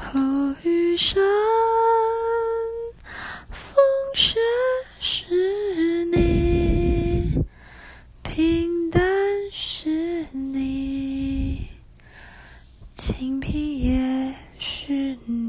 后余生风雪是你平淡是你清贫也是你。